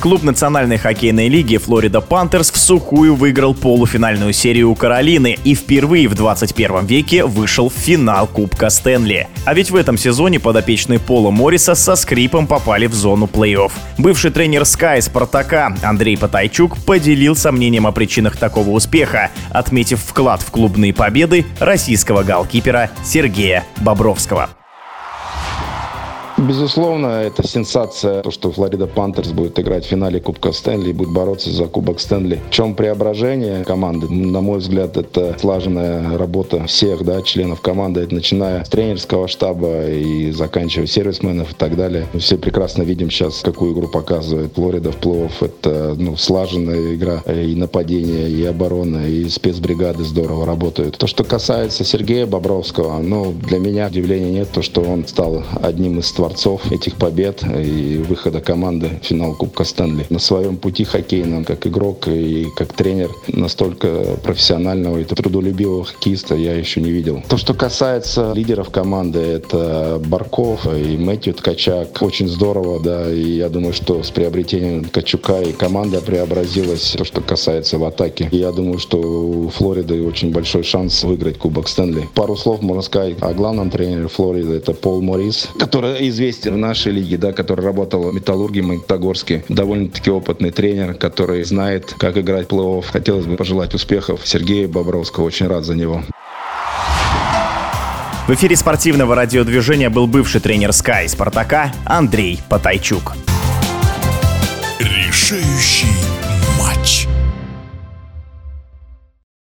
Клуб Национальной хоккейной лиги Флорида Пантерс в сухую выиграл полуфинальную серию у Каролины и впервые в 21 веке вышел в финал Кубка Стэнли. А ведь в этом сезоне подопечные Пола Морриса со скрипом попали в зону плей-офф. Бывший тренер Скай Спартака Андрей Потайчук поделился мнением о причинах такого успеха, отметив вклад в клубные победы российского голкипера Сергея Бобровского. Безусловно, это сенсация, то, что Флорида Пантерс будет играть в финале Кубка Стэнли и будет бороться за Кубок Стэнли. В чем преображение команды? На мой взгляд, это слаженная работа всех да, членов команды, начиная с тренерского штаба и заканчивая сервисменов и так далее. Мы все прекрасно видим сейчас, какую игру показывает Флорида в плей Это ну, слаженная игра и нападение, и оборона, и спецбригады здорово работают. То, что касается Сергея Бобровского, ну, для меня удивления нет, то, что он стал одним из творцов этих побед и выхода команды в финал Кубка Стэнли. На своем пути хоккейном, как игрок и как тренер, настолько профессионального и трудолюбивого хоккеиста я еще не видел. То, что касается лидеров команды, это Барков и Мэтью Ткачак. Очень здорово, да, и я думаю, что с приобретением Ткачука и команда преобразилась. То, что касается в атаке. Я думаю, что у Флориды очень большой шанс выиграть Кубок Стэнли. Пару слов можно сказать о главном тренере Флориды, это Пол Морис, который известен в нашей лиге, да, который работал в Металлурге Магнитогорске. Довольно-таки опытный тренер, который знает, как играть плей-офф. Хотелось бы пожелать успехов Сергею Бобровскому. Очень рад за него. В эфире спортивного радиодвижения был бывший тренер Sky Спартака Андрей Потайчук. Решающий